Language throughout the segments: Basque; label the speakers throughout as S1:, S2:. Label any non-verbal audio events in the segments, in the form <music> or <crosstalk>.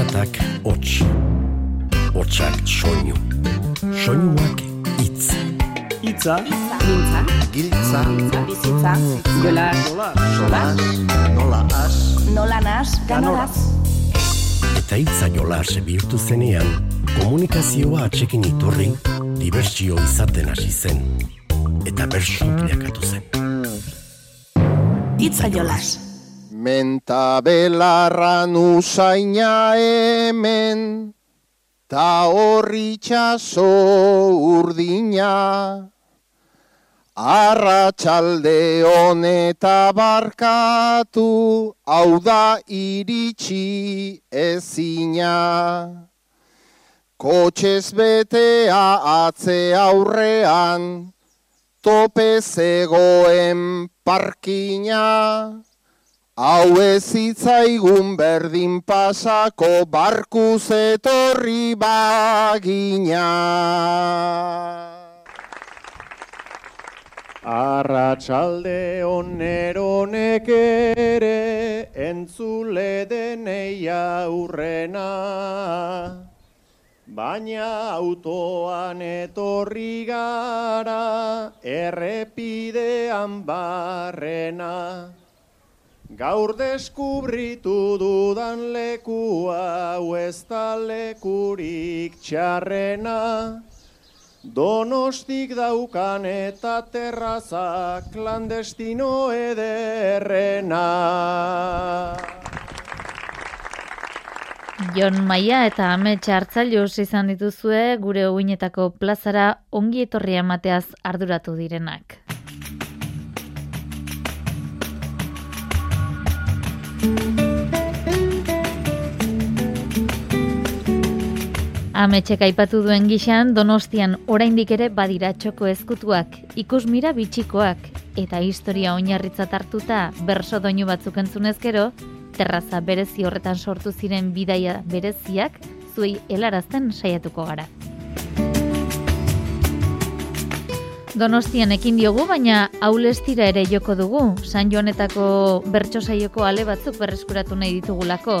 S1: bokatak hots. Hotsak soinu. Soinuak itz.
S2: Itza,
S3: Mintza,
S4: Giltza,
S3: bizitza, jola,
S2: sola,
S4: nola as,
S3: nola nas, ganoraz.
S1: Eta hitza jolas bihurtu zenean, komunikazioa atxekin iturri, dibertsio izaten hasi zen. Eta bersu bilakatu zen.
S3: Itza jolas.
S4: Menta belarran usaina hemen, ta horri txaso urdina. Arratxalde honeta barkatu, hau da iritsi ezina. Kotxez betea atze aurrean, tope zegoen parkina. Hau ez zitzaigun berdin pasako barkuz etorri bagina.
S2: Arratxalde oneronek ere entzule denei aurrena. Baina autoan etorri gara errepidean barrena. Gaur deskubritu dudan lekua hau ez da lekurik txarrena. Donostik daukan eta terraza klandestino ederrena.
S5: Jon Maia eta Amets Hartzailuz izan dituzue gure uinetako plazara ongi etorria emateaz arduratu direnak. Ametxek aipatu duen gixan, donostian oraindik ere badira txoko ezkutuak, ikus mira bitxikoak, eta historia oinarritzat hartuta berso doinu batzuk entzunez gero, terraza berezi horretan sortu ziren bidaia bereziak, zuei helarazten saiatuko gara. Donostian ekin diogu, baina aulestira ere joko dugu, San Joanetako bertso saioko ale batzuk berreskuratu nahi ditugulako.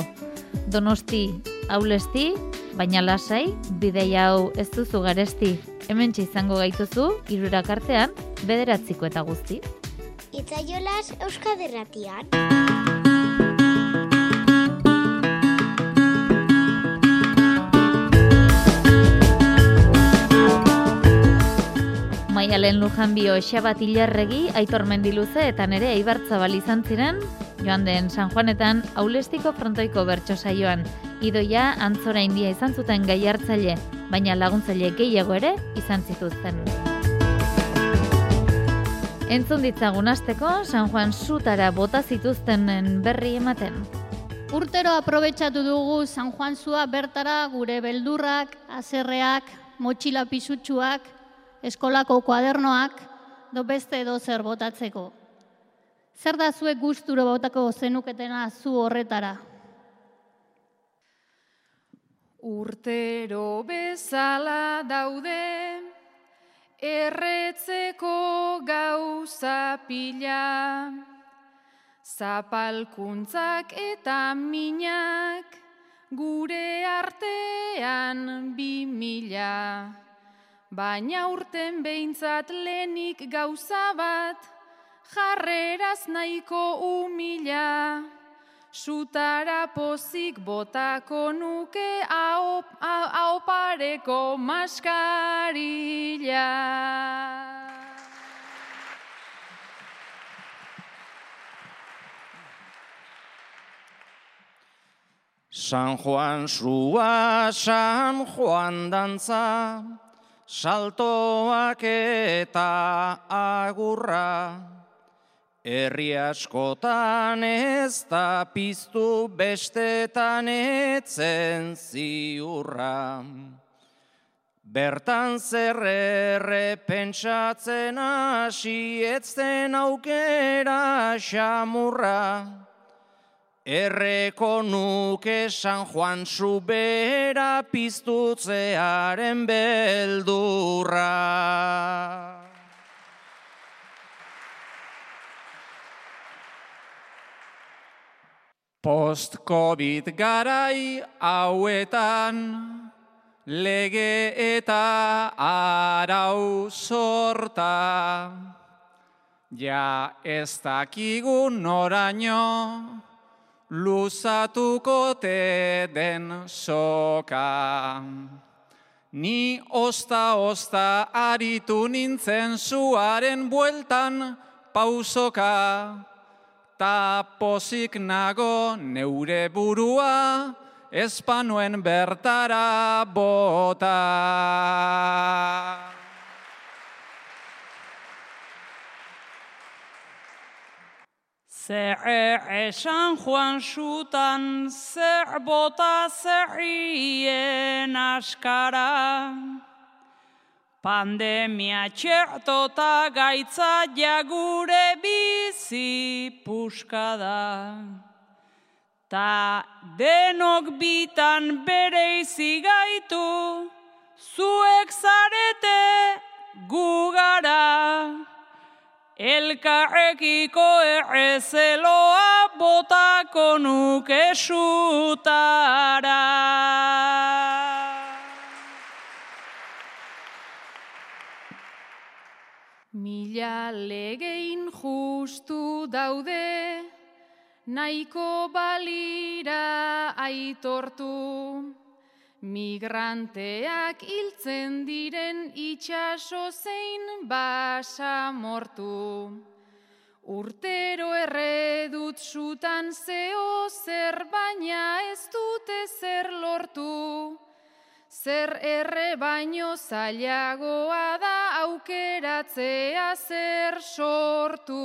S5: Donosti aulesti, baina lasai, bideia hau ez duzu garesti. Hemen izango gaituzu, irurak artean, bederatziko eta guzti.
S6: Itzaiolas Euskaderratian.
S5: Maialen Lujanbio Xabat Ilarregi, Aitor Mendiluze eta nere Aibartzabal izan ziren, joan den San Juanetan aulestiko frontoiko bertso saioan. Idoia antzora india izan zuten gai hartzaile, baina laguntzaile gehiago ere izan zituzten. Entzun ditzagun asteko San Juan zutara bota zituztenen berri ematen.
S7: Urtero aprobetxatu dugu San Juan zua bertara gure beldurrak, azerreak, motxila pisutsuak, eskolako kuadernoak, do beste edo zer botatzeko. Zer da zuek gusturo botako zenuketena zu horretara?
S8: Urtero bezala daude, erretzeko gauza pila, zapalkuntzak eta minak, gure artean bi mila. Baina urten behintzat lenik gauza bat, jarreraz nahiko umila. Sutara pozik botako nuke hau, hau pareko maskarila.
S9: San Juan zua, San Juan dantza, saltoak eta agurra. Herri askotan ez da piztu bestetan etzen ziurra. Bertan zerrerre pentsatzen hasi etzen aukera xamurra. Erreko nuke San Juan zubera piztutzearen beldurra.
S2: Post-Covid garai hauetan, lege eta arau sorta, ja ez dakigun noraino, luzatuko te den soka. Ni osta-osta aritu nintzen zuaren bueltan pausoka, ta pozik nago neure burua, espanuen bertara bota.
S10: Zer esan joan sutan, zer bota zerrien askara. Pandemia txertota gaitza jagure bizi puskada. Ta denok bitan bere izi gaitu, zuek zarete gugara. Elkarrekiko errezeloa botako nuke sutara.
S8: Mila legein justu daude, nahiko balira aitortu. Migranteak hiltzen diren itxaso zein basa mortu. Urtero erredut sutan zeo zer baina ez dute zer lortu. Zer erre baino zailagoa da aukeratzea zer sortu.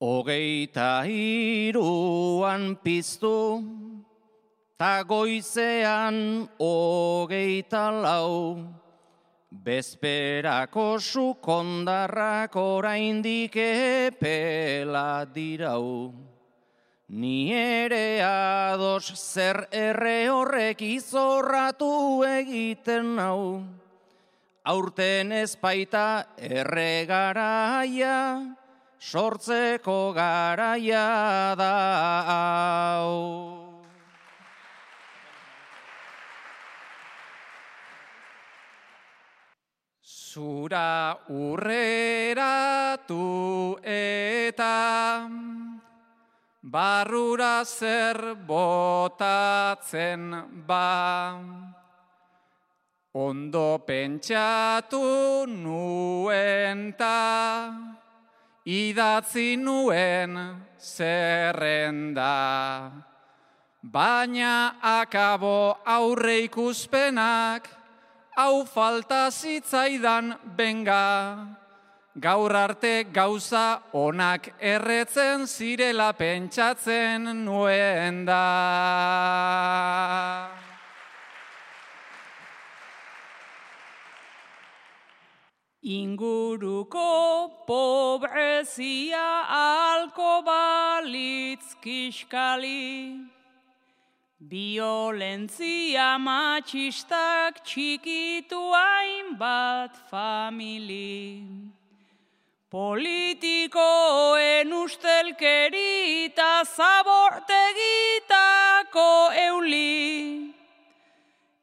S2: Hogeita hiruan piztu, ta goizean hogeita lau, bezperako sukondarrak oraindik epela dirau. Ni ere ados zer erre horrek izorratu egiten nau, aurten ezpaita erregaraia, sortzeko garaia da hau. Zura urreratu eta barrura zer botatzen ba. Ondo pentsatu nuen ta, idatzi nuen zerrenda. Baina akabo aurre ikuspenak, hau falta zitzaidan benga. Gaur arte gauza onak erretzen zirela pentsatzen nuen da.
S10: Inguruko pobrezia alko balitz kiskali, Violentzia matxistak txikitu hainbat famili. Politikoen ustelkeri eta zabortegitako euli.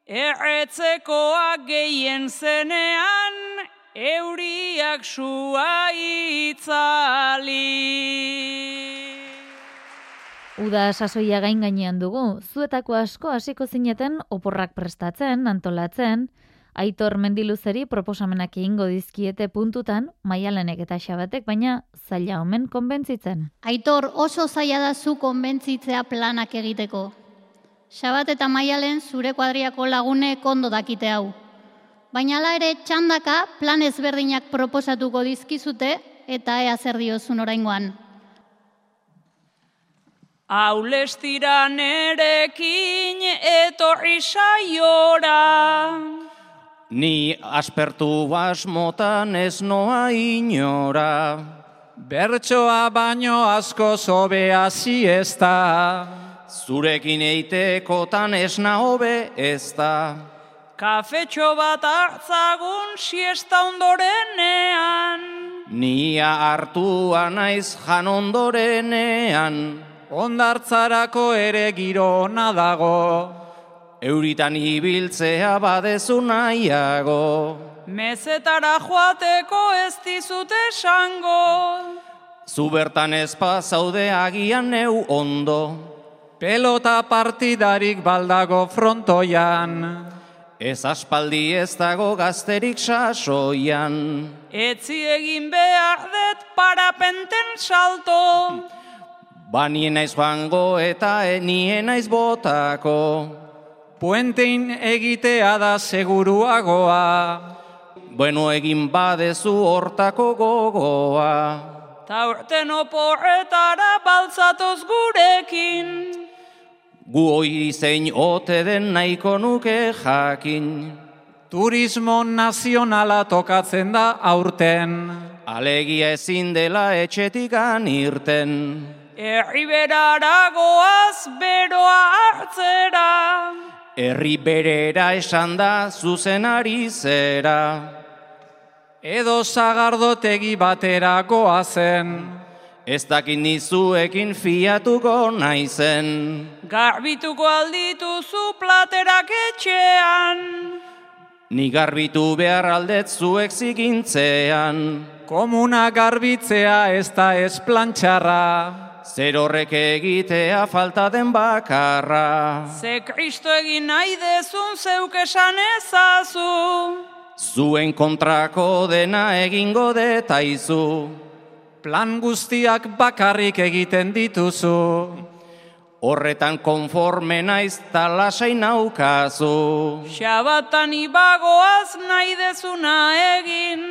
S10: Erretzekoak gehien zenean euriak sua itzali.
S5: Uda sasoia gain gainean dugu, zuetako asko hasiko zineten oporrak prestatzen, antolatzen, Aitor mendiluzeri proposamenak egingo dizkiete puntutan, maialenek eta xabatek, baina zaila omen konbentzitzen.
S7: Aitor oso zaila da zu konbentzitzea planak egiteko. Xabat eta maialen zure kuadriako lagune kondo dakite hau. Baina hala ere txandaka plan ezberdinak proposatuko dizkizute eta ea zer diozun oraingoan.
S10: Aulestira nerekin etorri saiora.
S2: Ni aspertu basmotan ez noa inora. Bertsoa baino asko zobea ziesta. Zurekin eitekotan esna hobe ez da.
S10: Kafetxo bat hartzagun siesta ondorenean.
S9: Nia hartua naiz jan ondorenean.
S2: Ondartzarako ere giro ona dago.
S9: Euritan ibiltzea badezu nahiago.
S10: Mezetara joateko ez dizut esango.
S9: Zu bertan ez zaude agian neu ondo.
S2: Pelota partidarik baldago frontoian.
S9: Ez aspaldi ez dago gazterik sasoian.
S10: Etzi egin behar dut parapenten salto.
S9: Banien naiz joango eta nien naiz botako.
S2: Puentein egitea da seguruagoa.
S9: Bueno egin badezu hortako gogoa.
S10: Ta urten oporretara baltzatoz gurekin.
S9: Gu hori zein ote den nahiko nuke jakin.
S2: Turismo nazionala tokatzen da aurten.
S9: Alegia ezin dela etxetik irten.
S10: Herriberara goaz beroa hartzera.
S9: Herri berera esan da zuzenari zera.
S2: Edo zagardotegi batera goazen.
S9: Ez dakin nizuekin fiatuko naizen.
S10: Garbituko aldituzu platerak etxean.
S9: Ni garbitu behar aldet zuek zigintzean.
S2: Komuna garbitzea ez da ez plantxarra.
S9: Zer horrek egitea falta den bakarra.
S10: Ze kristo egin nahi dezun zeuk esan ezazu.
S9: Zuen kontrako dena egingo detaizu.
S2: Plan guztiak bakarrik egiten dituzu.
S9: Horretan konforme naiz talasai naukazu.
S10: Xabatan ibagoaz nahi dezuna egin.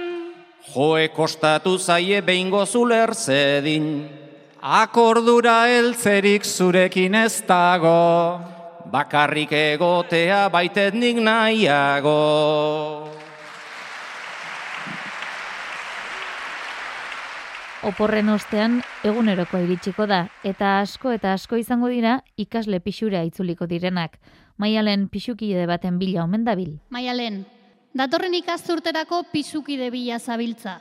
S9: Joe kostatu zaie behingo zuler zedin.
S2: Akordura heltzerik zurekin ez dago.
S9: Bakarrik egotea baitet nik nahiago.
S5: Oporren ostean eguneroko iritsiko da eta asko eta asko izango dira ikasle pixura itzuliko direnak. Maialen pixukide baten bila omen dabil.
S7: Maialen, datorren ikasturterako pixukide bila zabiltza.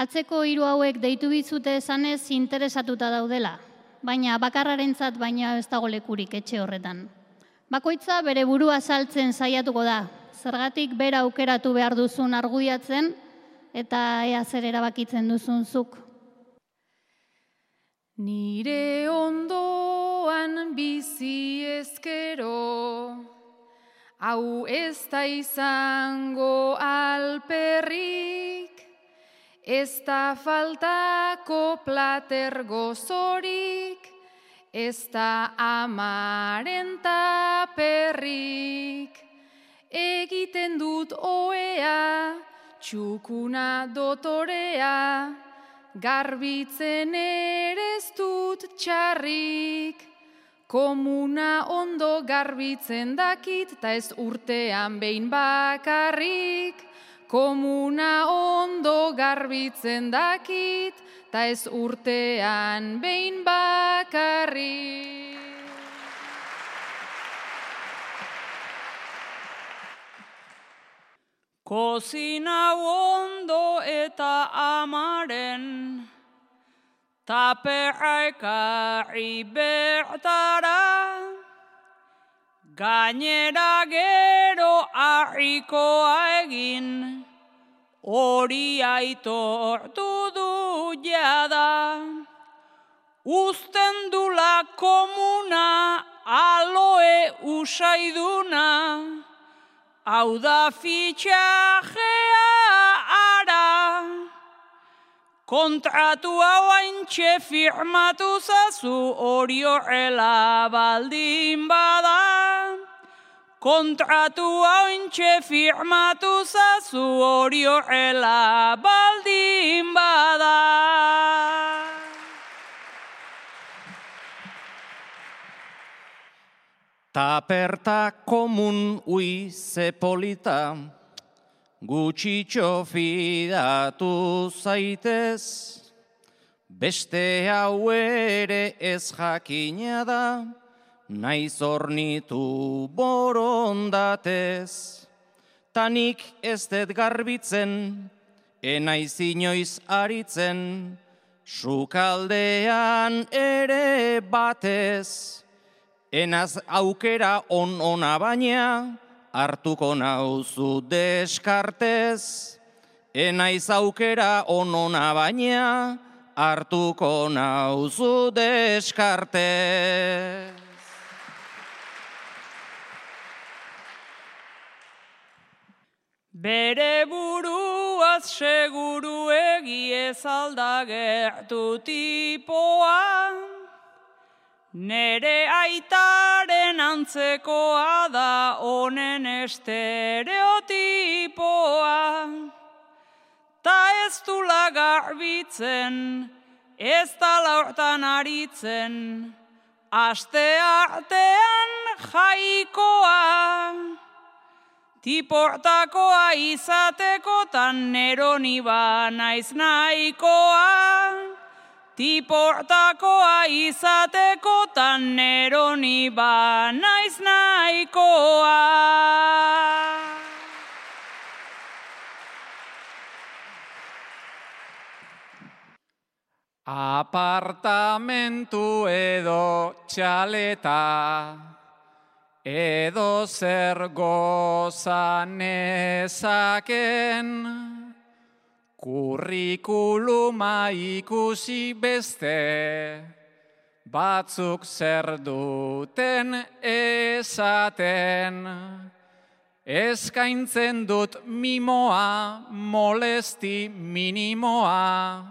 S7: Atzeko hiru hauek deitu bizute esanez interesatuta daudela, baina bakarrarentzat baina ez dago lekurik etxe horretan. Bakoitza bere burua saltzen saiatuko da, zergatik bera aukeratu behar duzun argudiatzen eta ea zer erabakitzen duzun zuk.
S8: Nire ondoan bizi ezkero, hau ez da izango alperrik, ez da faltako plater gozorik, ez da amaren taperrik, egiten dut oea, txukuna dotorea, garbitzen ere ez dut txarrik. Komuna ondo garbitzen dakit, ta ez urtean behin bakarrik. Komuna ondo garbitzen dakit, ta ez urtean behin bakarrik.
S10: Kozina ondo eta amaren, taperra ekarri bertara, gainera gero harrikoa egin, hori aitortu du jada. Uzten dula komuna aloe usaiduna, Hau da fitxajea ara, kontratu hau firmatu zazu hori horrela baldin bada. Kontratu hau haintxe firmatu zazu hori horrela baldin bada.
S9: Taperta komun ui zepolita, gutxitxo fidatu zaitez, beste hau ere ez jakina da, naiz ornitu borondatez. Tanik ez dut garbitzen, enaiz inoiz aritzen, sukaldean ere batez. Enaz aukera on ona baina, hartuko nauzu deskartez. Enaiz aukera on ona baina, hartuko nauzu deskartez.
S10: Bere buruaz seguru egi ez aldagertu tipoa, nere aitaren antzekoa da honen estereotipoa. Ta ez du lagarbitzen, ez da laurtan aritzen, aste artean jaikoa. Tiportakoa izatekotan neroni ba naiz nahikoa. Tiportakoa izatekotan neroni ba naiz nahikoa.
S2: Apartamentu edo txaleta, edo zer gozan ezaken, kurrikuluma ikusi beste, batzuk zer duten esaten. Eskaintzen dut mimoa, molesti minimoa,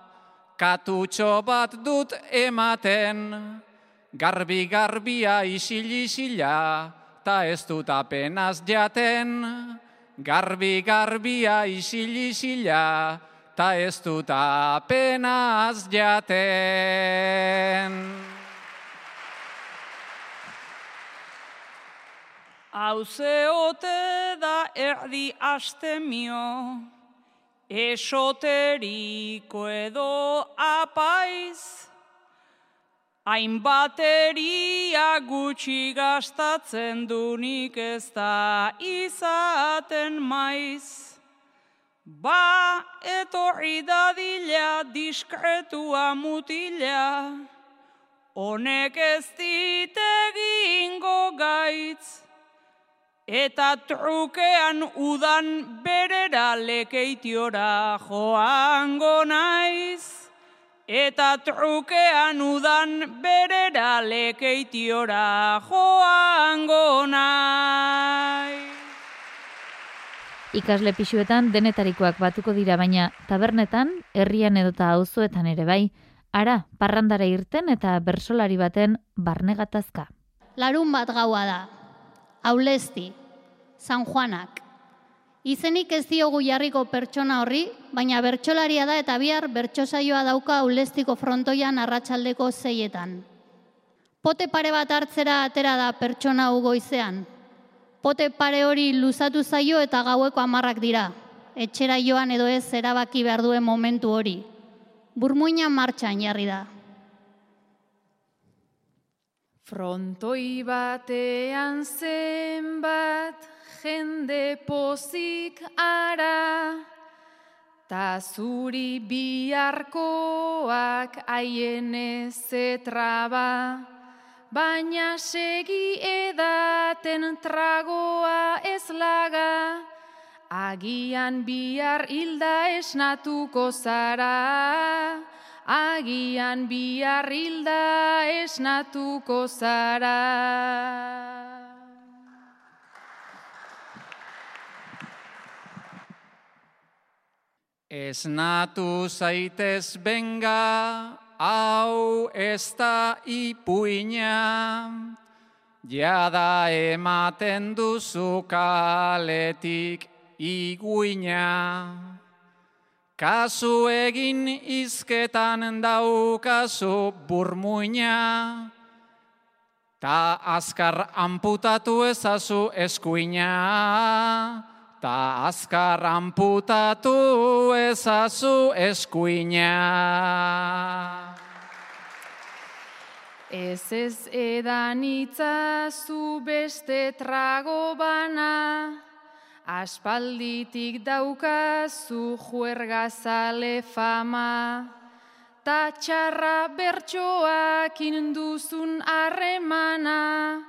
S2: katutxo bat dut ematen, garbi garbia isil isila, ta ez dut apenas jaten. Garbi garbia isil isila, ta ez dut apenas jaten.
S10: Hauze ote da erdi astemio, esoteriko edo apaiz, hainbateria gutxi gastatzen dunik ez da izaten maiz. Ba, etorri dadila diskretua mutila, honek ez ditegingo gaitz. Eta trukean udan berera lekeitiora joango naiz. Eta trukean udan berera lekeitiora joango naiz.
S5: Ikasle pixuetan denetarikoak batuko dira baina tabernetan, herrian edota auzoetan ere bai, ara parrandara irten eta bersolari baten barne gatazka.
S7: Larun bat gaua da. Aulesti, San Juanak. Izenik ez diogu jarriko pertsona horri, baina bertsolaria da eta bihar bertsosaioa dauka aulestiko frontoian arratsaldeko zeietan. Pote pare bat hartzera atera da pertsona ugoizean. Pote pare hori luzatu zaio eta gaueko amarrak dira. Etxera joan edo ez erabaki behar duen momentu hori. Burmuina martxan jarri da.
S8: Frontoi batean zenbat jende pozik ara, ta zuri biharkoak haien ezetraba, baina segi edaten tragoa ez laga, agian bihar hilda esnatuko zara, agian bihar hilda esnatuko zara.
S2: Esnatu zaitez benga, hau ez da ipuina, jada ematen duzu kaletik iguina. Kasu egin izketan daukazu burmuina, ta azkar amputatu ezazu eskuina, ta azkar amputatu ezazu eskuina.
S8: Ez ez edan itzazu beste trago bana, aspalditik daukazu juergazale fama, ta txarra bertsoak induzun harremana,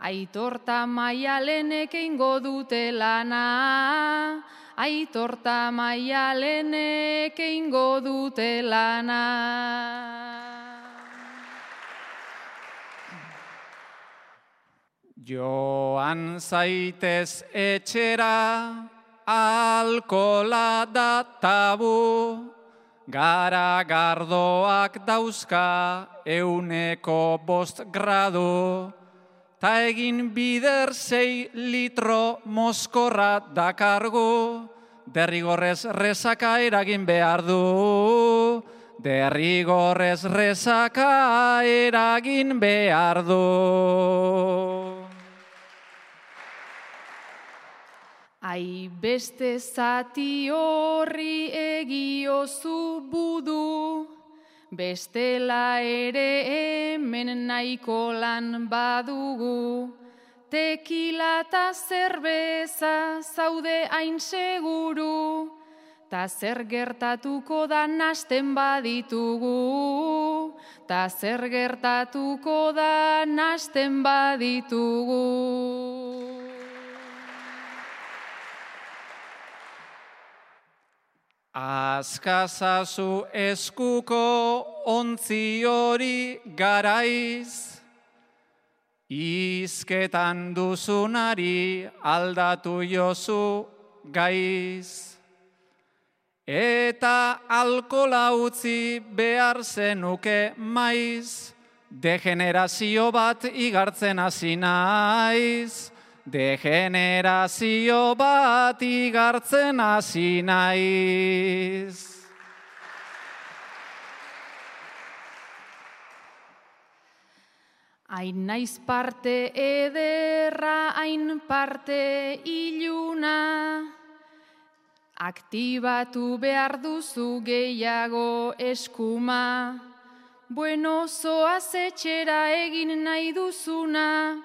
S8: aitorta maialenek eingo dute lana, aitorta maialenek eingo dute lana.
S2: Joan zaitez etxera, alkola da tabu, gara gardoak dauzka euneko bost gradu, ta egin bider zei litro moskorra dakargu, derrigorrez rezaka eragin behar du, derrigorrez rezaka eragin behar du.
S8: Ai beste zati horri egiozu budu, bestela ere hemen nahiko lan badugu. Tekila eta zerbeza zaude hain seguru, ta zer gertatuko da nasten baditugu, ta zer gertatuko da nasten baditugu.
S2: Azkazazu eskuko ontzi hori garaiz, izketan duzunari aldatu jozu gaiz. Eta alkola utzi behar zenuke maiz, degenerazio bat igartzen hasi naiz. Degenerazio bat igartzen hasi naiz.
S8: Hain naiz parte ederra, hain parte iluna, aktibatu behar duzu gehiago eskuma, bueno zoaz etxera egin nahi duzuna,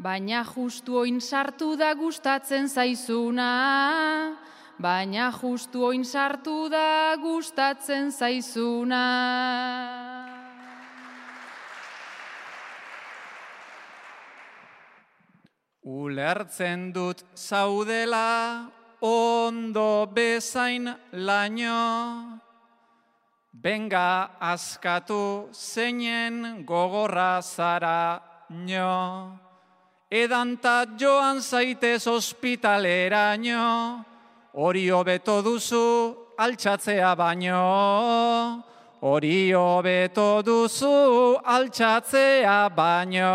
S8: baina justu oin sartu da gustatzen zaizuna, baina justu oin sartu da gustatzen zaizuna.
S2: Ulertzen dut zaudela ondo bezain laino, benga askatu zeinen gogorra zara nio, edanta joan zaitez ospitaleraino, hori hobeto duzu altxatzea baino, hori hobeto duzu altxatzea baino.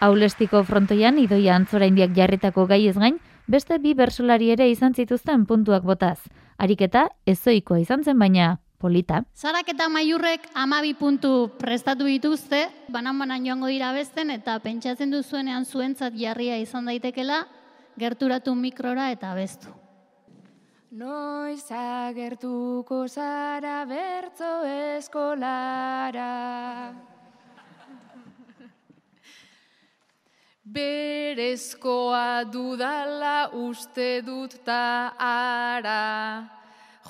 S5: Aulestiko frontoian idoia antzora indiak jarritako gai ez gain, beste bi bersolari ere izan zituzten puntuak botaz. Ariketa ezoikoa izan zen baina polita.
S7: Zarak eta maiurrek amabi puntu prestatu dituzte, banan-banan joango dira besten, eta pentsatzen duzuenean zuentzat jarria izan daitekela, gerturatu mikrora eta bestu.
S8: Noiz agertuko zara bertzo eskolara. Berezkoa dudala uste dut ta ara,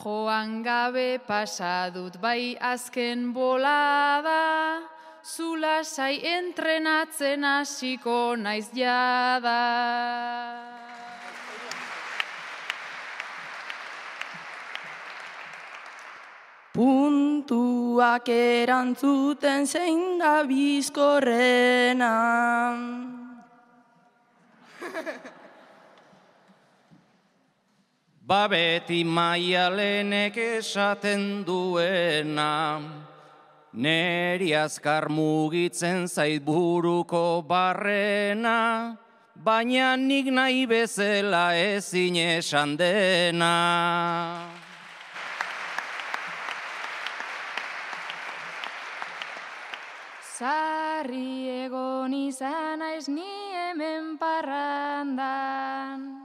S8: joan gabe pasadut bai azken bolada, zula sai entrenatzen hasiko naiz jada.
S11: Puntuak erantzuten zein da bizkorrena. <laughs>
S9: Ba beti maialenek esaten duena, neri azkar mugitzen zait buruko barrena, baina nik nahi bezala ezin esan dena.
S8: Zarri egon izan naiz ni hemen parrandan.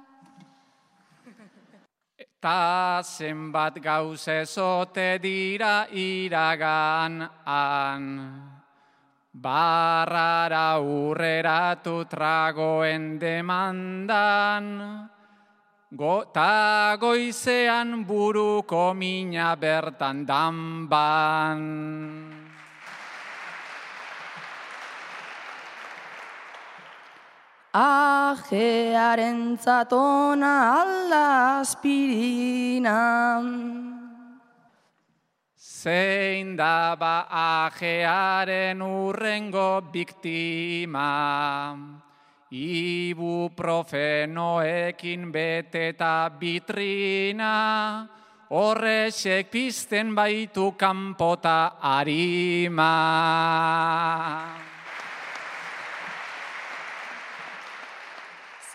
S2: Ta zenbat gauz ezote dira iragan an. Barrara urreratu tragoen demandan, Gota goizean buruko mina bertan danban.
S11: Ajearen zatona alda aspirinan.
S2: Zein da ba ajearen urrengo biktima, ibuprofenoekin beteta bitrina, horrexek pizten baitu kanpota arima.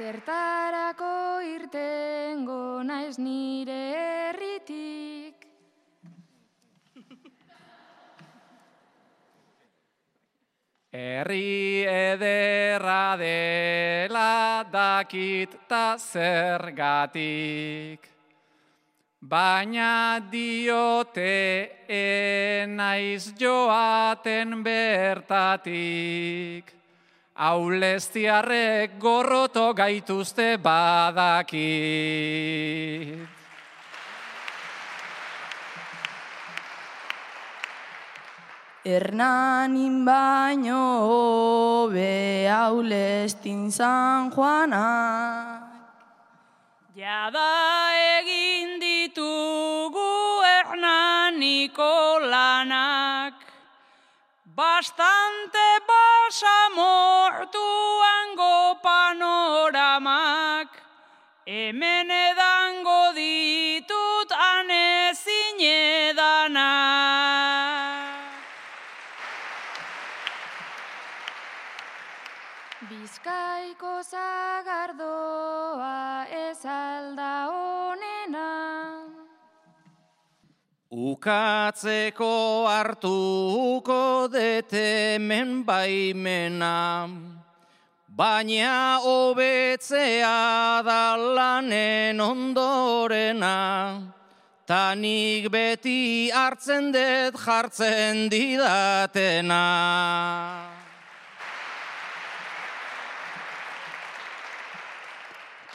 S8: Zertarako irtengo naiz nire herritik,
S2: Herri ederra dela dakit ta zergatik. Baina diote enaiz joaten bertatik. Aulestiarrek gorroto gaituzte badakit.
S11: Hernanin baino be aulestin San Juana.
S10: Jada egin ditugu hernaniko lanak, bastante basamortuango panoramak, hemen edango ditut anezin edanak.
S8: Bizkaiko zagardoa ez alda
S9: Ukatzeko hartuko detemen baimena, baina hobetzea da lanen ondorena, tanik beti hartzen dut jartzen didatena.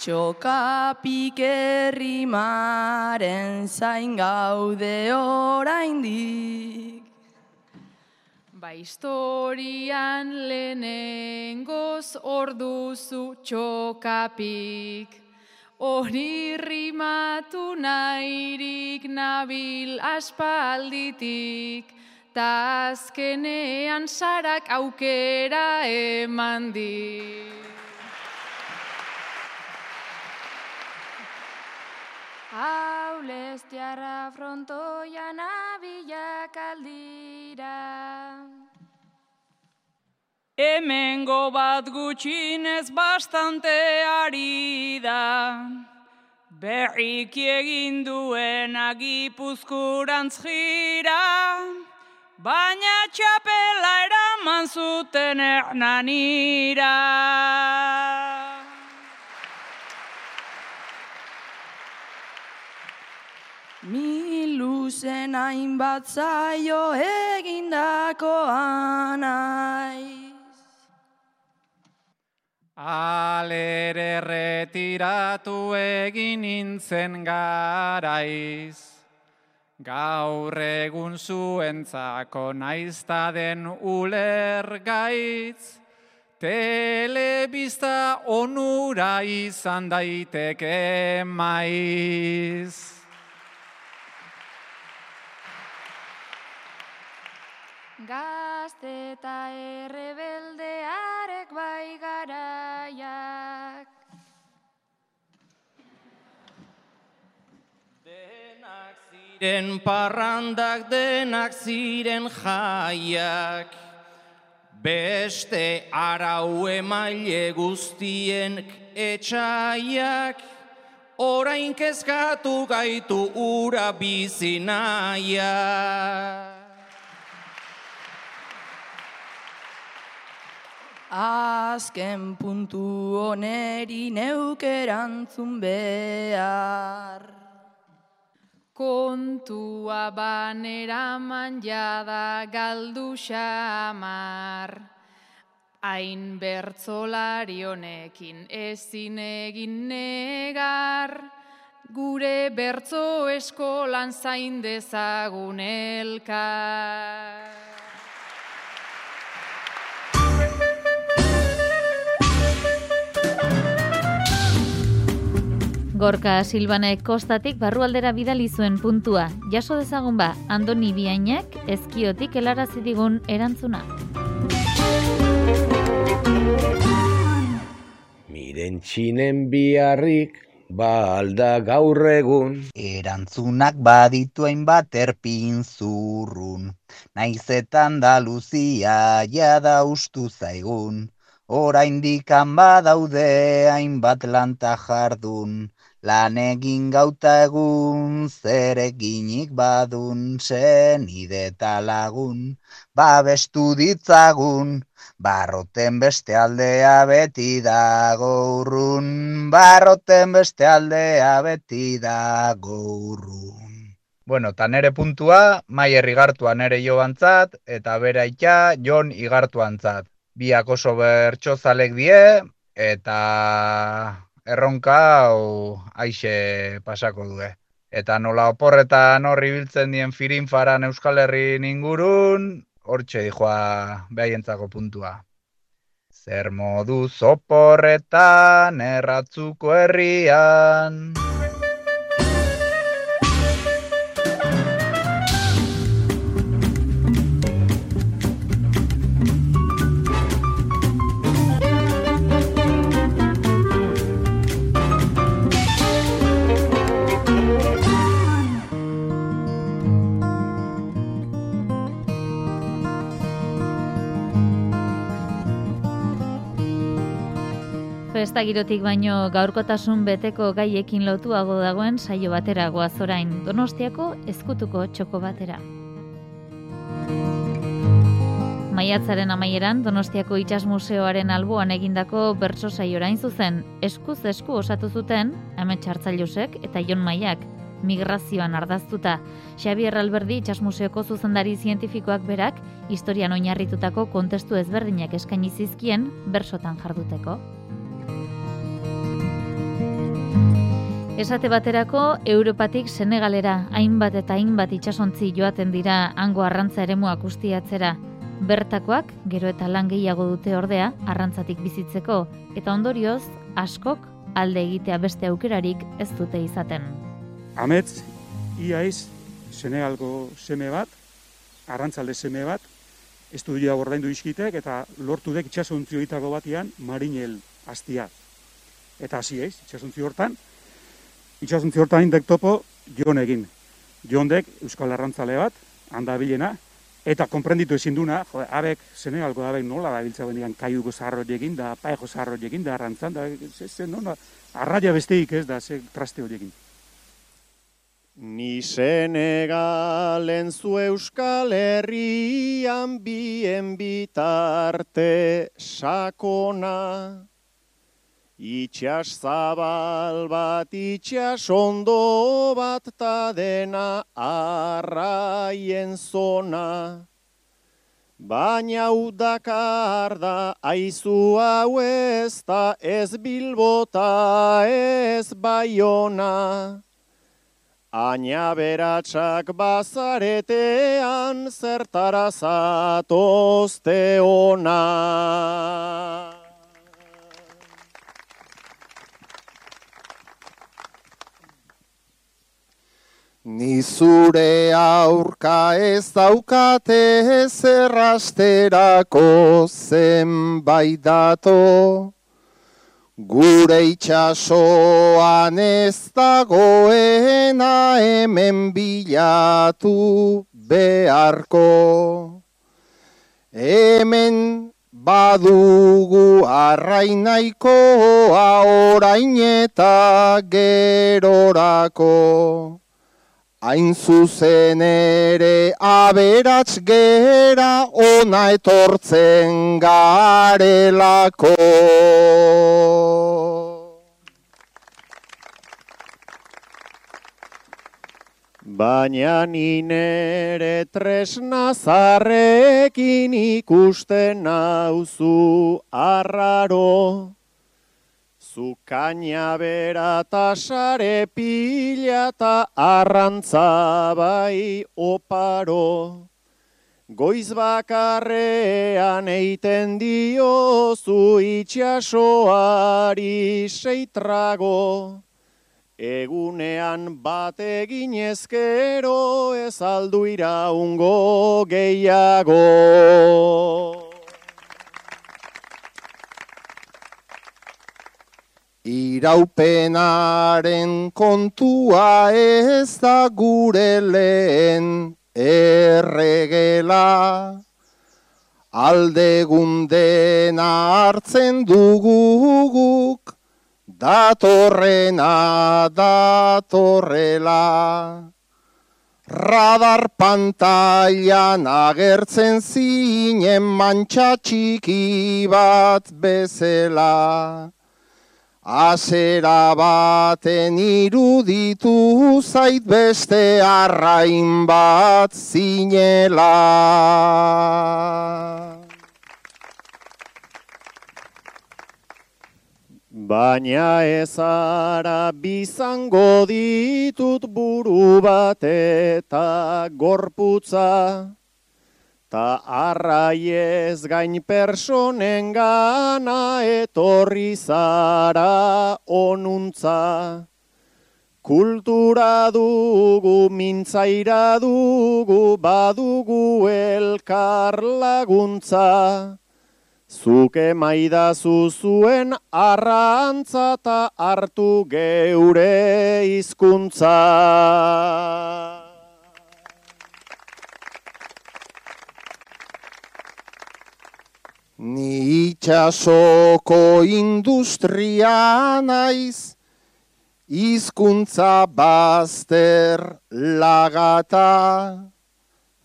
S11: Txoka pikerrimaren zain gaude oraindik.
S8: Ba historian lehenengoz orduzu txokapik. Hori rimatu nahirik nabil aspalditik, ta azkenean sarak aukera eman dik. Aulestiarra frontoian abilak aldira.
S10: Hemengo bat gutxinez bastante ari da. Berrik egin duen agipuzkurantz jira. Baina txapela eraman zuten ernanira.
S11: Miluzen hainbat zaio egindakoa naiz.
S2: Alere retiratu egin nintzen garaiz. Gaur egun zuentzako naizta den uler gaitz. Telebista onura izan daiteke maiz.
S8: Gazte eta errebeldearek bai garaiak.
S9: Ziren parrandak denak ziren jaiak, beste arau emaile guztien etxaiak, orain kezkatu gaitu ura bizinaiak.
S11: Azken puntu oneri neukerantzun behar.
S8: Kontua banera manjada galdu xamar. Hain bertzolari honekin ezin egin negar. Gure bertzo eskolan zain dezagun elkar.
S5: Gorka Silbanek kostatik barrualdera bidali zuen puntua. Jaso dezagun ba, Andoni Biainak ezkiotik helarazi digun erantzuna.
S12: Miren txinen biharrik ba alda gaur egun.
S13: Erantzunak baditu hainbat erpin zurrun. Naizetan Andaluzia jada ustu zaigun. Oraindikan badaude hainbat lanta jardun. Lan egin gauta egun, zer eginik badun, zen eta lagun, babestu ditzagun, barroten beste aldea beti dago urrun, barroten beste aldea beti dago urrun.
S14: Bueno, eta nere puntua, Maier igartua nere joantzat, eta bera itxa, Jon igartuantzat. Biak oso bertxozalek die, eta erronka hau aixe pasako du. Eta nola oporretan horri biltzen dien firinfaran Euskal Herri ingurun, hortxe dijoa behaientzako puntua. Zer modu zoporretan erratzuko herrian.
S5: Festa girotik baino gaurkotasun beteko gaiekin lotuago dagoen saio batera goaz orain Donostiako ezkutuko txoko batera. Maiatzaren amaieran Donostiako Itsas Museoaren alboan egindako bertso saiorain zuzen eskuz esku osatu zuten Hemen Txartzailusek eta Jon Maiak migrazioan ardaztuta. Xavier Alberdi Itsas Museoko zuzendari zientifikoak berak historian oinarritutako kontestu ezberdinak eskaini zizkien bersotan jarduteko. Esate baterako, Europatik Senegalera hainbat eta hainbat itsasontzi joaten dira hango arrantza eremuak ustiatzera. Bertakoak, gero eta lan gehiago dute ordea, arrantzatik bizitzeko, eta ondorioz, askok alde egitea beste aukerarik ez dute izaten.
S15: Ametz, iaiz, Senegalgo seme bat, arrantzalde seme bat, estudia bordaindu izkitek, eta lortu dek itxasontzi horietako batian, marinel hastia. Eta hasi eiz, itxasontzi hortan, itxasuntzi hortan indek topo egin. Jondek Euskal Arrantzale bat, handa eta konprenditu ezin duna, jo, abek, zene alko abek nola da biltza benian kaiuko zarro egin, da paeko egin, da arrantzan, da ze, ze nola, arraia besteik ez, da ze traste egin.
S4: Ni Senegalen zu Euskal Herrian bien bitarte sakona, Itxas zabal bat, itxas ondo bat, ta dena arraien zona. Baina udakar da, aizu hau ez da, ez bilbota, ez baiona. Aina beratsak bazaretean, zertara zatozte ona. Ni zure aurka ez daukate zerrasterako zenbait dato. Gure itxasoan ez dagoena hemen bilatu beharko. Hemen badugu arrainaikoa orain eta gerorako. Hain zuzen ere aberats gera ona etortzen garelako.
S16: Baina ninere tresna zarrekin ikusten nauzu arraro. Zukaina bera ta sare pila ta arrantza bai oparo. Goiz bakarrean eiten diozu itxasoari seitrago. Egunean bat egin ezkero ez aldu iraungo gehiago.
S4: Iraupenaren kontua ez da gure lehen erregela. Alde gundena hartzen duguguk, datorrena datorrela. Radar pantailan agertzen zinen mantxa txiki bat bezela. Azera baten iruditu zait beste arrain bat zinela.
S16: Baina ezara bizango ditut buru bat eta gorputza, ta arraiez gain personen gana etorri zara onuntza. Kultura dugu, mintzaira dugu, badugu elkar laguntza. Zuke maidazu zuen arrantza ta hartu geure hizkuntza.
S4: Ni itxasoko industria naiz, hizkuntza bazter lagata.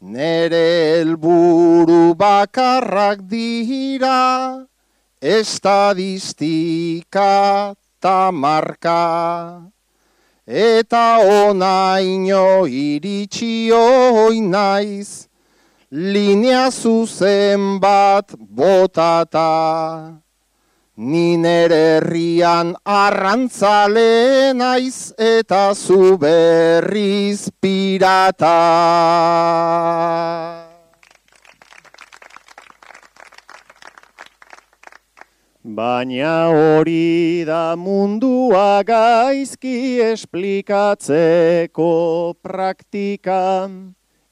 S4: Nere helburu bakarrak dira, estadistika ta marka. Eta onaino iritsi hoi naiz, linea zuzen bat botata. Ni nere herrian arrantzale naiz eta zu berriz pirata.
S16: Baina hori da mundua gaizki esplikatzeko praktika.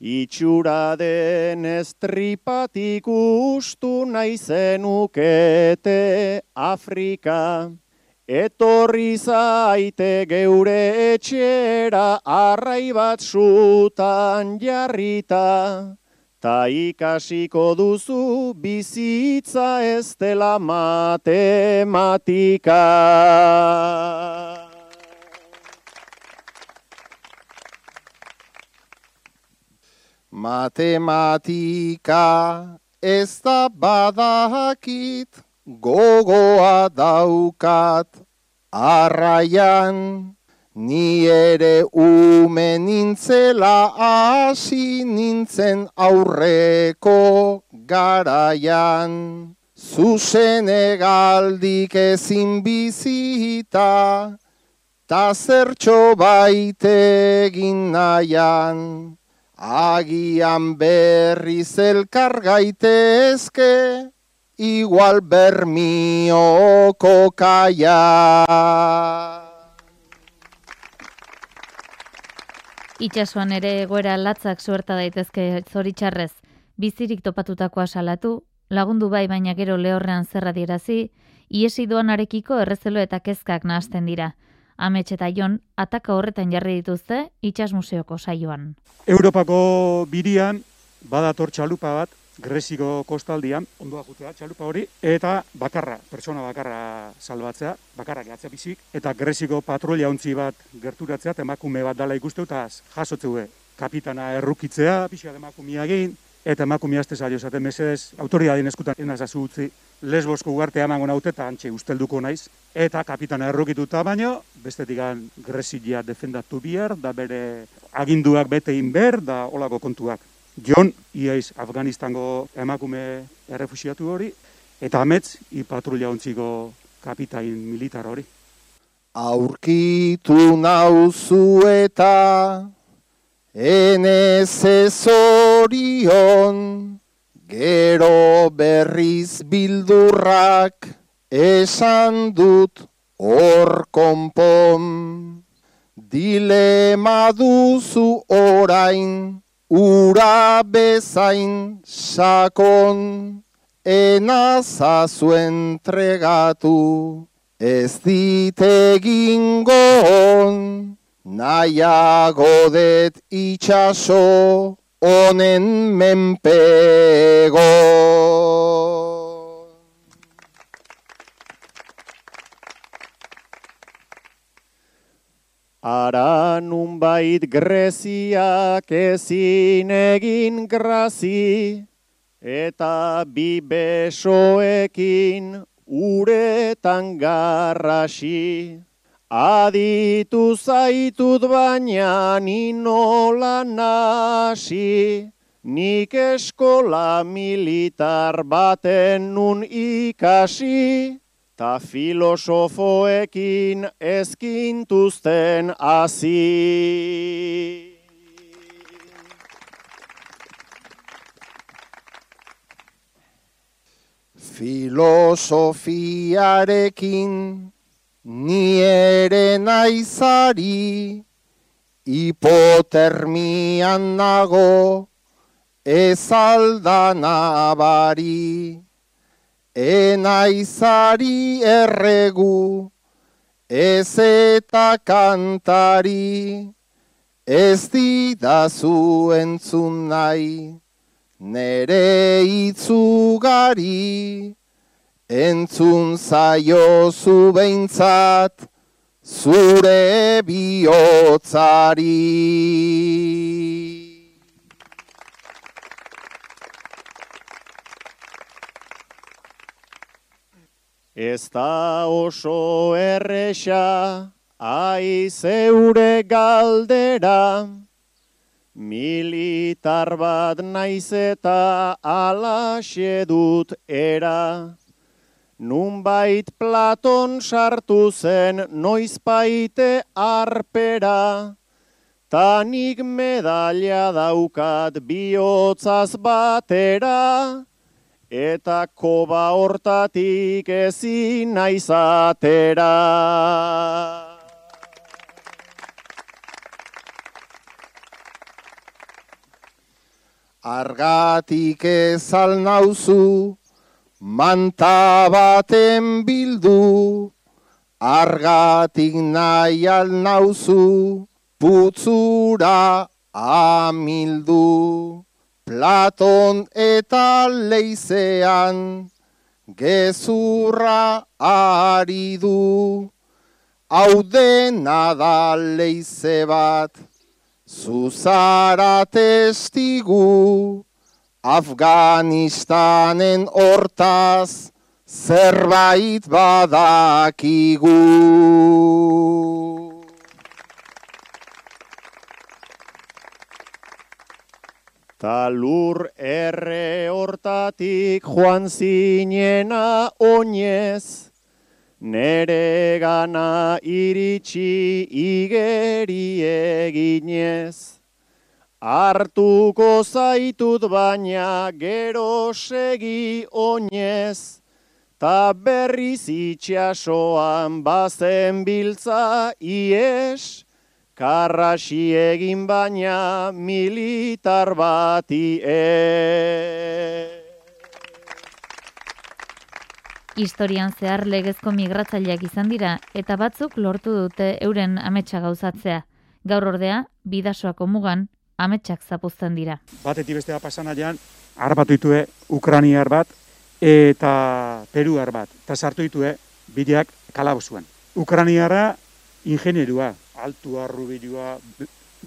S16: Itxura den estripatik ustu nahi zenukete Afrika. Etorri zaite geure etxera arrai bat sutan jarrita. Ta ikasiko duzu bizitza ez dela matematika.
S4: Matematika ez da badakit, gogoa daukat arraian. Ni ere ume nintzela hasi nintzen aurreko garaian. Zuzen egaldik ezin bizita, ta zertxo baite egin nahian. Agian berriz elkar gaitezke, igual bermioko kaia.
S5: Itxasuan ere egoera latzak suerta daitezke zoritxarrez, bizirik topatutakoa salatu, lagundu bai baina gero lehorrean zerra dierazi, iesi doanarekiko errezelo eta kezkak nahasten dira. Amets eta Jon ataka horretan jarri dituzte Itxas Museoko saioan.
S15: Europako birian badator txalupa bat Greziko kostaldian, ondoa jutea txalupa hori, eta bakarra, persona bakarra salbatzea, bakarra gehatzea bizik, eta Greziko patrulla ontzi bat gerturatzea, emakume bat dala ikustu, eta jasotzeu kapitana errukitzea, pixka emakumia egin, eta emakume azte zailo zaten mesedez autoridadien eskutan enazazu utzi lesbosko ugartea emango naute eta antxe ustelduko naiz. Eta kapitana errokituta baino, bestetik Grezia defendatu bihar, da bere aginduak bete inber, da olako kontuak. Jon, iaiz Afganistango emakume errefusiatu hori, eta ametz, i patrulla ontziko kapitain militar hori.
S4: Aurkitu nauzu eta enez ezorion, gero berriz bildurrak esan dut hor konpon. Dilema duzu orain, ura bezain sakon, enazazu entregatu, ez ditegingon, nahiago det itxaso, onen menpego.
S16: Ara nunbait Greziak ezin egin grazi, eta bi besoekin uretan garrasi. Aditu zaitut baina ninola nasi, nik eskola militar baten nun ikasi, ta filosofoekin ezkintuzten hasi.
S4: Filosofiarekin ni ere naizari, hipotermian nago ez aldan abari. Enaizari erregu, ez eta kantari, ez didazu entzun nahi, nere itzugari, entzun zaio zu behintzat, zure bihotzari.
S16: Ez da oso erresa, aiz eure galdera, militar bat naiz eta alaxe dut era. Nunbait Platon sartu zen noizpaite arpera, tanik medalla daukat bihotzaz batera, eta koba hortatik ezin naizatera.
S4: Argatik ez alnauzu, manta baten bildu, argatik nahi alnauzu, putzura amildu. Platon eta leizean, gezurra ari du, hau dena da leize bat, zuzara testigu, Afganistanen hortaz, zerbait badakigu.
S16: Ta lur erre hortatik joan zinena oinez, nere gana iritsi igeri eginez. Artuko zaitut baina gero segi oinez, ta berriz itxasoan bazen biltza ies, Karrasi egin baina militar bati e.
S5: Historian zehar legezko migratzaileak izan dira eta batzuk lortu dute euren ametsa gauzatzea. Gaur ordea, bidasoako mugan, ametsak zapuzten dira.
S15: Batetik bestea pasana jan, harrapatu ditue Ukraniar bat eta Peruar bat. Eta sartu ditue bideak kalabozuan. Ukraniara ingenierua, altu arrubilua,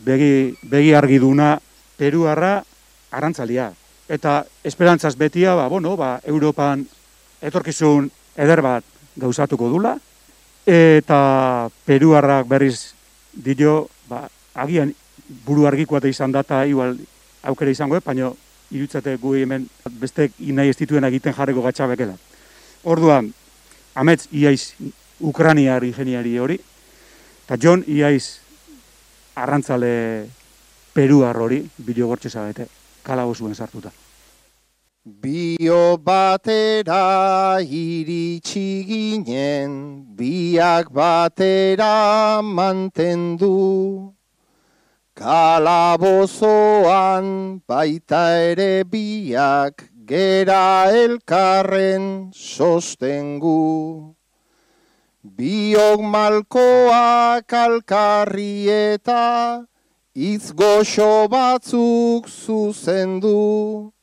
S15: begi, begi argi duna, peruarra arantzalia. eta esperantzaz betia, ba, bueno, ba, Europan etorkizun eder bat gauzatuko dula, eta peruarrak berriz dio, ba, agian buru argikoa da izan data igual aukera izango, eh? baina irutzate gu hemen beste nahi ez dituen egiten jarreko gatxabekela. Orduan, amets iaiz Ukraniar ingeniari hori, eta John iaiz arrantzale peruar hori, bilo gortxe zabete, kalago zuen sartuta.
S4: Bio batera iritsi ginen, biak batera mantendu. Kalabozoan baita ere biak gera elkarren sostengu. Biok malkoak alkarri eta izgoxo batzuk zuzendu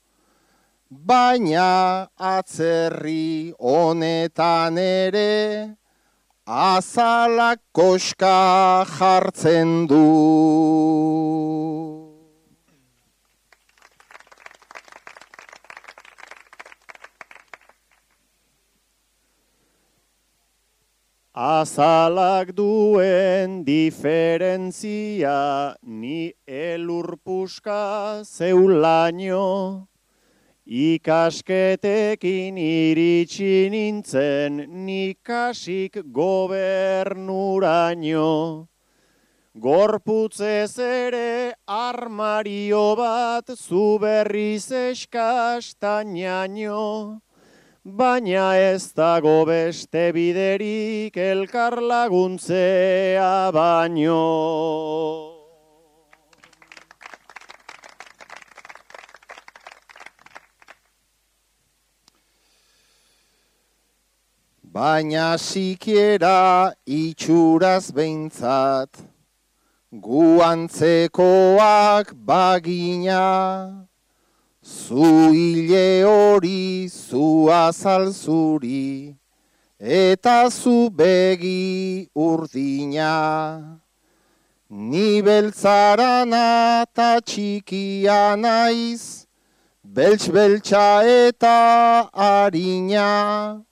S4: baina atzerri honetan ere azalak koska jartzen du.
S16: Azalak duen diferentzia ni elurpuska zeulaino. Ikasketekin iritsi nintzen nikasik gobernuraino. Gorputzez ere armario bat zu berriz eskastainaino. Baina ez dago beste biderik elkar laguntzea baino.
S4: Baina sikiera itxuraz behintzat, guantzekoak bagina, zu hile hori zu azalzuri, eta zu begi urdina. Ni beltzarana eta txikia naiz, beltz-beltza eta harina.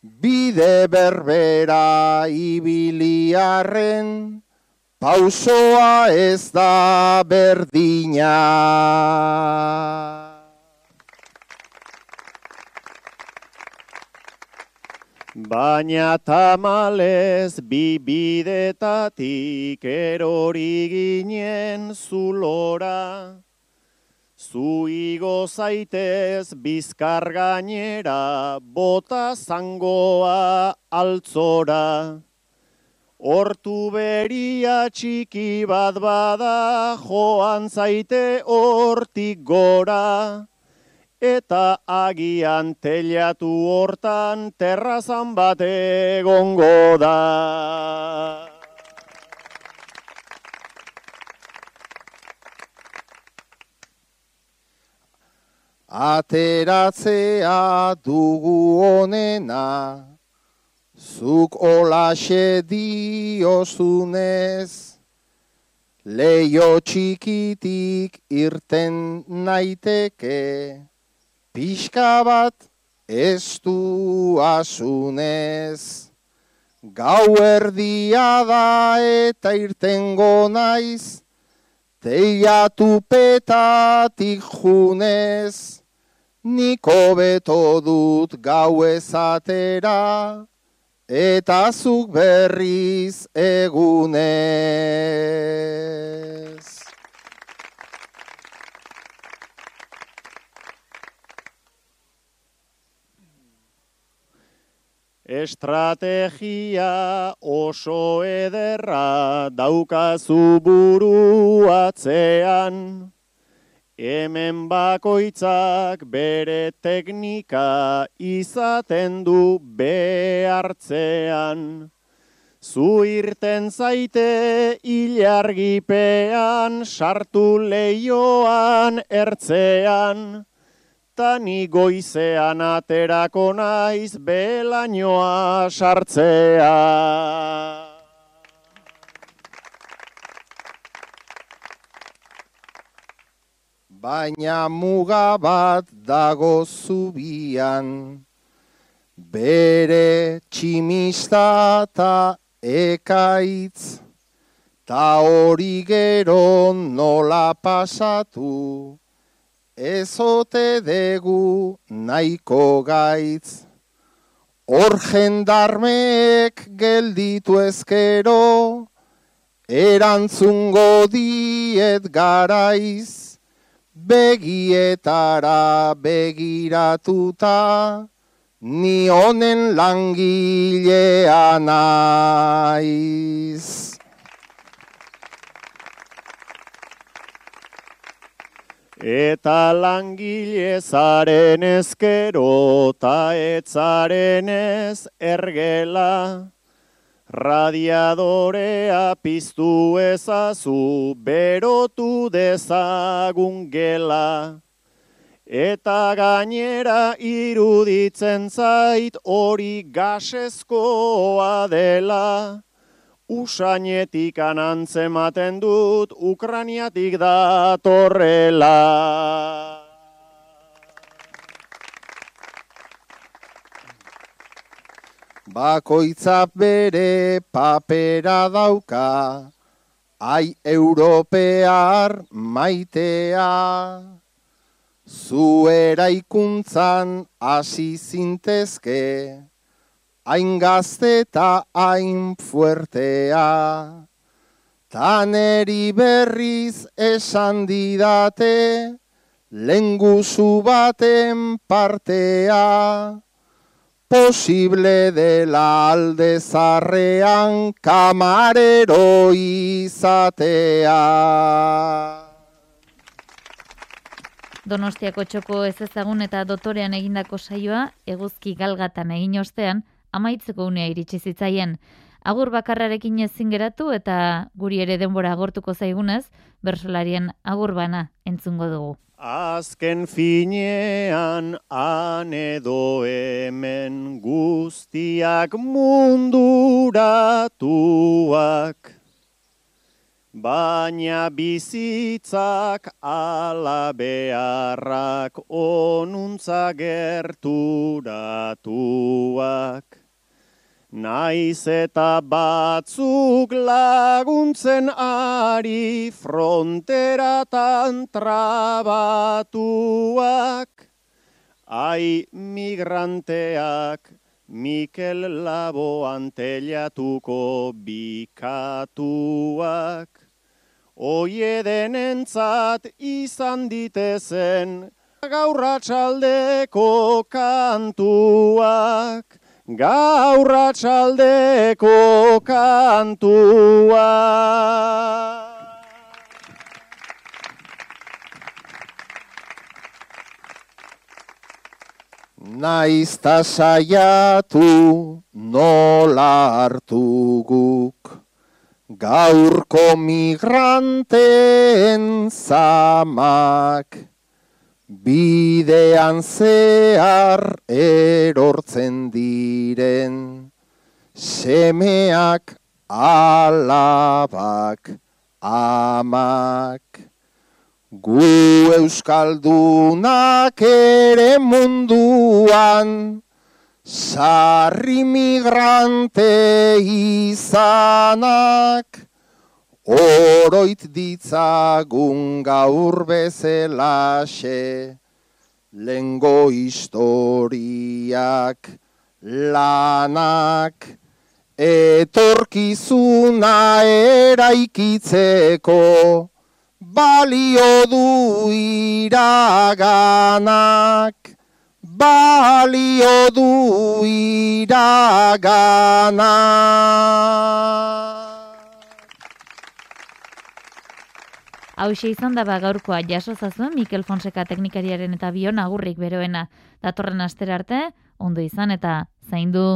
S4: Bide berbera ibiliarren, pausoa ez da berdina.
S16: Baina tamalez bi bidetatik erori ginen zulora, Zu igo zaitez bizkar gainera, bota zangoa altzora. Hortu beria txiki bat bada, joan zaite hortik gora. Eta agian telatu hortan terrazan bat egongo da.
S4: Ateratzea dugu onena, zuk olaxe diozunez, leio txikitik irten naiteke, pixka bat ez du asunez. Gau erdia da eta irtengo naiz, teiatu petatik junez, Niko beto dut gau ezatera, eta zuk berriz egunez.
S16: Estrategia oso ederra daukazu buru atzean, Hemen bakoitzak bere teknika izaten du behartzean. Zu irten zaite ilargipean, sartu leioan ertzean. Tani goizean aterako naiz belainoa sartzean.
S4: Baina muga bat dago zubian, bere tximista ta ekaitz, ta hori gero nola pasatu, ezote degu nahiko gaitz. Hor jendarmeek gelditu ezkero, erantzungo diet garaiz, begietara begiratuta, ni honen langilea naiz.
S16: Eta langile zaren ezkero ta etzaren ez ergela, radiadorea piztu ezazu berotu dezagun gela. Eta gainera iruditzen zait hori gasezkoa dela, Usainetik anantzematen dut, Ukraniatik datorrela.
S4: Bakoitzak bere papera dauka, ai europear maitea. Zuera ikuntzan hasi zintezke, hain gazte eta hain fuertea. Taneri berriz esan didate, lenguzu baten partea. Posible dela alde zarrean kamarero izatea.
S5: Donostiako txoko ez ezagun eta dotorean egindako saioa eguzki galgatan egin ostean amaitzeko unea iritsi zitzaien. Agur bakarrarekin ezin geratu eta guri ere denbora agortuko zaigunez, bersolarien agur bana entzungo dugu.
S16: Azken finean han edo hemen guztiak munduratuak, baina bizitzak ala beharrak onuntza gerturatuak. Naiz eta batzuk laguntzen ari fronteratan trabatuak. Ai migranteak Mikel Laboan telatuko bikatuak. Oie denentzat izan ditezen gaurratxaldeko kantuak. Gaurratxaldeko kantuak.
S4: Naiz ta saiatu nola hartu guk gaurko migranteen zamak bidean zehar erortzen diren semeak alabak amak. Gu euskaldunak ere munduan, sarri migrante izanak, oroit ditzagun gaur bezelaxe, lengo historiak lanak, etorkizuna eraikitzeko, balio du iraganak, balio du iraganak.
S5: Hauxe izan da ba gaurkoa jaso zazuen Mikel Fonseka teknikariaren eta bion agurrik beroena. Datorren astera arte, ondo izan eta zaindu.